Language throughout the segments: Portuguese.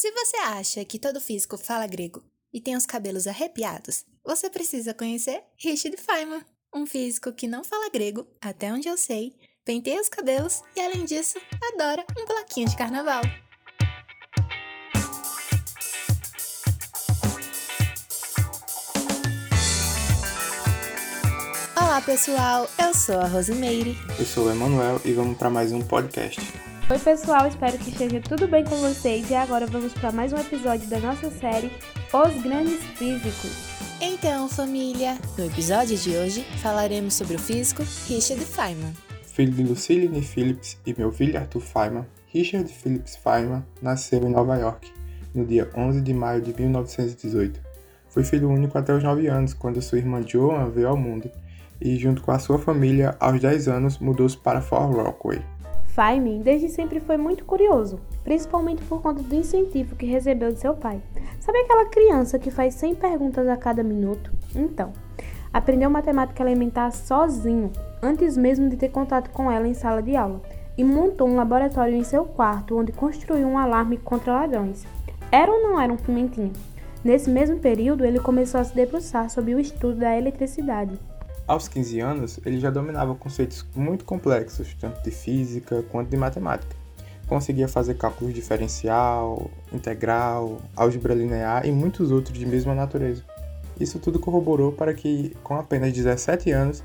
Se você acha que todo físico fala grego e tem os cabelos arrepiados, você precisa conhecer Richard Feynman, um físico que não fala grego, até onde eu sei, penteia os cabelos e, além disso, adora um bloquinho de carnaval. Olá pessoal, eu sou a Rosimeire. Eu sou o Emanuel e vamos para mais um podcast. Oi pessoal, espero que esteja tudo bem com vocês e agora vamos para mais um episódio da nossa série Os Grandes Físicos. Então, família, no episódio de hoje falaremos sobre o físico Richard Feynman. Filho de Lucille Phillips e meu filho Arthur Feynman, Richard Phillips Feynman nasceu em Nova York no dia 11 de maio de 1918. Foi filho único até os 9 anos, quando sua irmã Joan veio ao mundo e, junto com a sua família, aos 10 anos mudou-se para Fort Rockaway. Feynman desde sempre foi muito curioso, principalmente por conta do incentivo que recebeu de seu pai. Sabe aquela criança que faz 100 perguntas a cada minuto? Então, aprendeu matemática elementar sozinho, antes mesmo de ter contato com ela em sala de aula, e montou um laboratório em seu quarto onde construiu um alarme contra ladrões. Era ou não era um pimentinho? Nesse mesmo período, ele começou a se debruçar sobre o estudo da eletricidade. Aos 15 anos, ele já dominava conceitos muito complexos, tanto de física quanto de matemática. Conseguia fazer cálculos diferencial, integral, álgebra linear e muitos outros de mesma natureza. Isso tudo corroborou para que, com apenas 17 anos,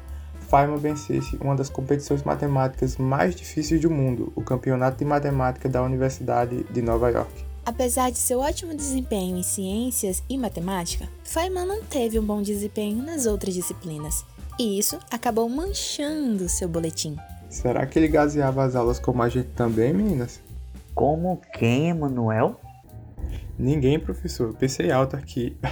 Feynman vencesse uma das competições matemáticas mais difíceis do mundo, o Campeonato de Matemática da Universidade de Nova York. Apesar de seu ótimo desempenho em ciências e matemática, Feynman não teve um bom desempenho nas outras disciplinas e isso acabou manchando seu boletim. Será que ele gaseava as aulas como a gente também, meninas? Como quem, Emanuel? Ninguém, professor. Pensei alto aqui.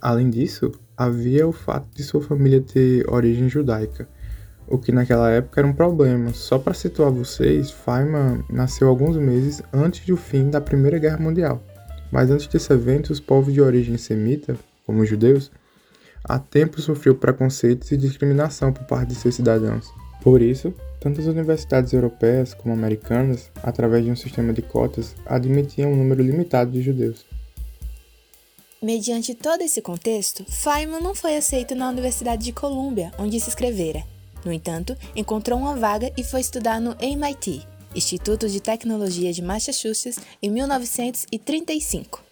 Além disso, havia o fato de sua família ter origem judaica o que naquela época era um problema. Só para situar vocês, Feynman nasceu alguns meses antes do fim da Primeira Guerra Mundial. Mas antes desse evento, os povos de origem semita, como os judeus, há tempo sofreu preconceitos e discriminação por parte de seus cidadãos. Por isso, tanto as universidades europeias como americanas, através de um sistema de cotas, admitiam um número limitado de judeus. Mediante todo esse contexto, Feynman não foi aceito na Universidade de Colômbia, onde se escrevera. No entanto, encontrou uma vaga e foi estudar no MIT, Instituto de Tecnologia de Massachusetts, em 1935.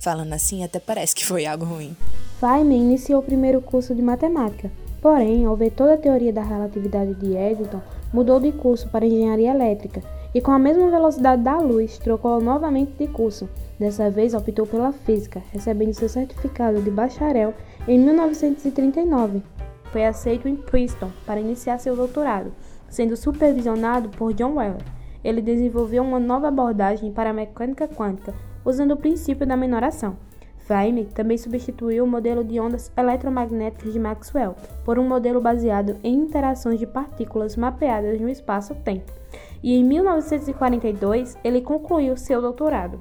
Falando assim, até parece que foi algo ruim. Feynman iniciou o primeiro curso de matemática, porém, ao ver toda a teoria da relatividade de Eddington, mudou de curso para engenharia elétrica e, com a mesma velocidade da luz, trocou novamente de curso. Dessa vez, optou pela física, recebendo seu certificado de bacharel em 1939 foi aceito em Princeton para iniciar seu doutorado, sendo supervisionado por John Wheeler. Ele desenvolveu uma nova abordagem para a mecânica quântica, usando o princípio da menoração. Feynman também substituiu o modelo de ondas eletromagnéticas de Maxwell por um modelo baseado em interações de partículas mapeadas no espaço-tempo. E em 1942 ele concluiu seu doutorado.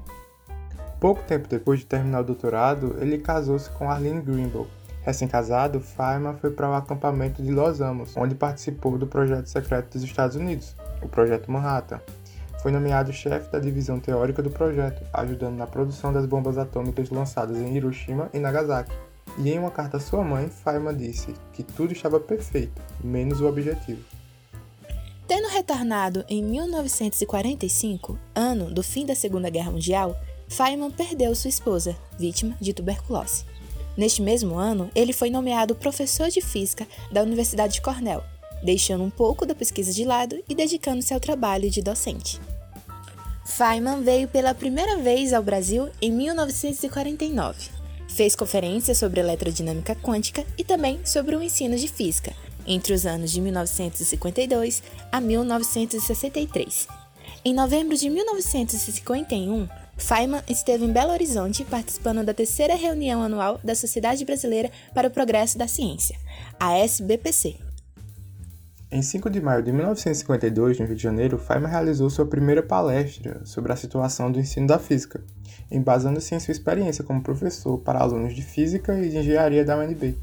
Pouco tempo depois de terminar o doutorado, ele casou-se com Arlene Greenberg, Recém-casado, Feynman foi para o acampamento de Los Alamos, onde participou do projeto secreto dos Estados Unidos, o Projeto Manhattan. Foi nomeado chefe da divisão teórica do projeto, ajudando na produção das bombas atômicas lançadas em Hiroshima e Nagasaki. E em uma carta à sua mãe, Feynman disse que tudo estava perfeito, menos o objetivo. Tendo retornado em 1945, ano do fim da Segunda Guerra Mundial, Feynman perdeu sua esposa, vítima de tuberculose. Neste mesmo ano, ele foi nomeado professor de física da Universidade de Cornell, deixando um pouco da pesquisa de lado e dedicando-se ao trabalho de docente. Feynman veio pela primeira vez ao Brasil em 1949. Fez conferências sobre eletrodinâmica quântica e também sobre o ensino de física, entre os anos de 1952 a 1963. Em novembro de 1951, Feynman esteve em Belo Horizonte participando da terceira reunião anual da Sociedade Brasileira para o Progresso da Ciência, a SBPC. Em 5 de maio de 1952, no Rio de Janeiro, Feynman realizou sua primeira palestra sobre a situação do ensino da física, embasando-se em sua experiência como professor para alunos de física e de engenharia da UNB.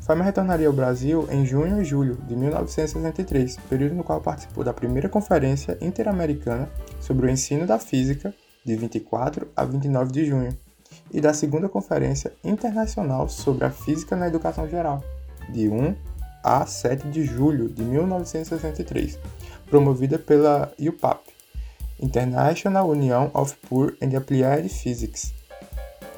Feynman retornaria ao Brasil em junho e julho de 1963, período no qual participou da primeira Conferência Interamericana sobre o Ensino da Física, de 24 a 29 de junho, e da segunda Conferência Internacional sobre a Física na Educação Geral, de 1 a 7 de julho de 1963, promovida pela UPAP, International Union of Pure and Applied Physics.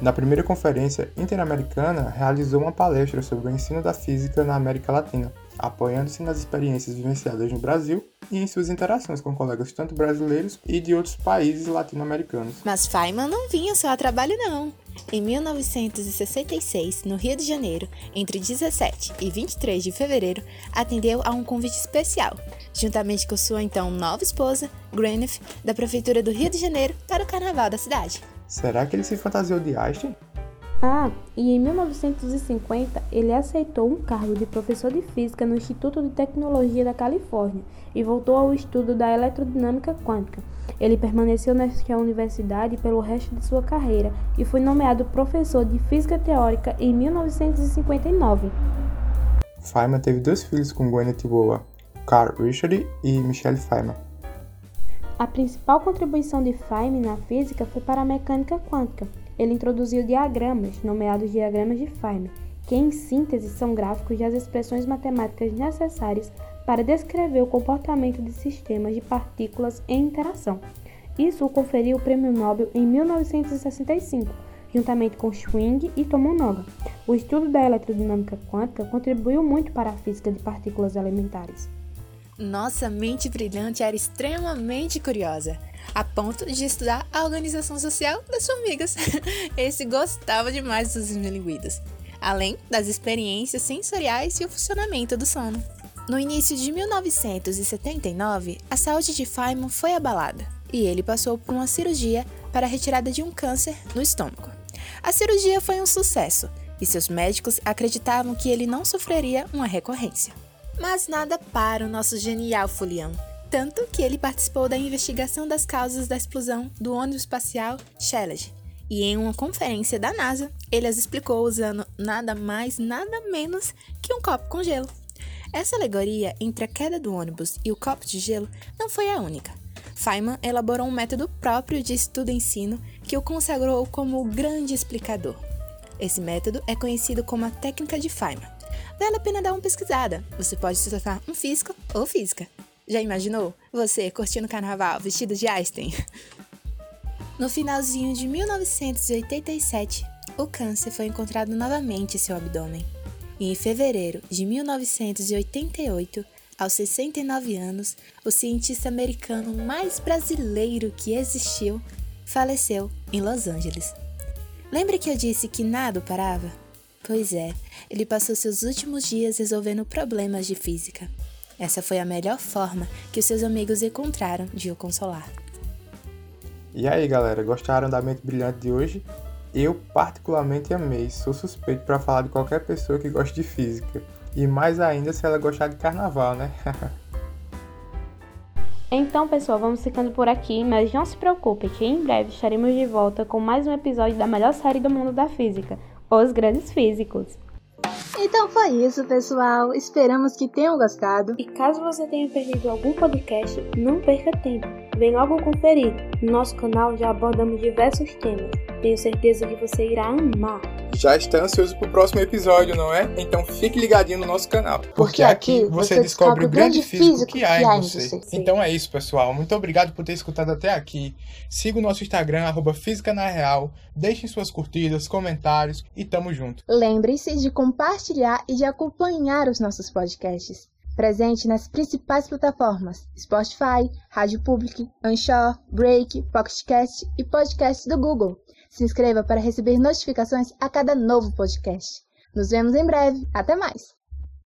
Na primeira conferência interamericana, realizou uma palestra sobre o ensino da física na América Latina, apoiando-se nas experiências vivenciadas no Brasil e em suas interações com colegas tanto brasileiros e de outros países latino-americanos. Mas Feynman não vinha só a trabalho não. Em 1966, no Rio de Janeiro, entre 17 e 23 de fevereiro, atendeu a um convite especial, juntamente com sua então nova esposa, Gwyneth, da Prefeitura do Rio de Janeiro, para o Carnaval da cidade. Será que ele se fantasiou de Einstein? Ah, e em 1950 ele aceitou um cargo de professor de física no Instituto de Tecnologia da Califórnia e voltou ao estudo da eletrodinâmica quântica. Ele permaneceu nesta universidade pelo resto de sua carreira e foi nomeado professor de física teórica em 1959. Feynman teve dois filhos com Gwyneth Boa, Carl Richard e Michelle Feynman. A principal contribuição de Feynman na física foi para a mecânica quântica. Ele introduziu diagramas, nomeados diagramas de Feynman, que em síntese são gráficos das expressões matemáticas necessárias para descrever o comportamento de sistemas de partículas em interação. Isso o conferiu o Prêmio Nobel em 1965, juntamente com Schwing e Tomonaga. O estudo da eletrodinâmica quântica contribuiu muito para a física de partículas elementares. Nossa mente brilhante era extremamente curiosa, a ponto de estudar a organização social das formigas. Esse gostava demais dos esmilinguidos, além das experiências sensoriais e o funcionamento do sono. No início de 1979, a saúde de Feynman foi abalada e ele passou por uma cirurgia para a retirada de um câncer no estômago. A cirurgia foi um sucesso e seus médicos acreditavam que ele não sofreria uma recorrência. Mas nada para o nosso genial Fulião, tanto que ele participou da investigação das causas da explosão do ônibus espacial Challenger. E em uma conferência da NASA, ele as explicou usando nada mais, nada menos que um copo com gelo. Essa alegoria entre a queda do ônibus e o copo de gelo não foi a única. Feynman elaborou um método próprio de estudo-ensino que o consagrou como o grande explicador. Esse método é conhecido como a técnica de Feynman. Vale a pena dar uma pesquisada. Você pode se tornar um físico ou física. Já imaginou? Você curtindo carnaval vestido de Einstein? No finalzinho de 1987, o câncer foi encontrado novamente em seu abdômen. E em fevereiro de 1988, aos 69 anos, o cientista americano mais brasileiro que existiu faleceu em Los Angeles. Lembra que eu disse que nada o parava? Pois é, ele passou seus últimos dias resolvendo problemas de física. Essa foi a melhor forma que os seus amigos encontraram de o consolar. E aí, galera, gostaram da mente brilhante de hoje? Eu particularmente amei, sou suspeito para falar de qualquer pessoa que goste de física. E mais ainda se ela gostar de carnaval, né? então, pessoal, vamos ficando por aqui, mas não se preocupe que em breve estaremos de volta com mais um episódio da melhor série do mundo da física, Os Grandes Físicos. Então foi isso, pessoal. Esperamos que tenham gostado. E caso você tenha perdido algum podcast, não perca tempo. Vem logo conferir. No nosso canal já abordamos diversos temas tenho certeza que você irá amar. Já está ansioso para o próximo episódio, não é? Então fique ligadinho no nosso canal. Porque, porque aqui você, descobre o grande físico que há em você. você. Então é isso, pessoal. Muito obrigado por ter escutado até aqui. Siga o nosso Instagram, arroba Física na Real. Deixem suas curtidas, comentários e tamo junto. Lembre-se de compartilhar e de acompanhar os nossos podcasts presente nas principais plataformas Spotify, Rádio Public, Anchor, Break, Pocketcast e podcast do Google. Se inscreva para receber notificações a cada novo podcast. Nos vemos em breve. Até mais!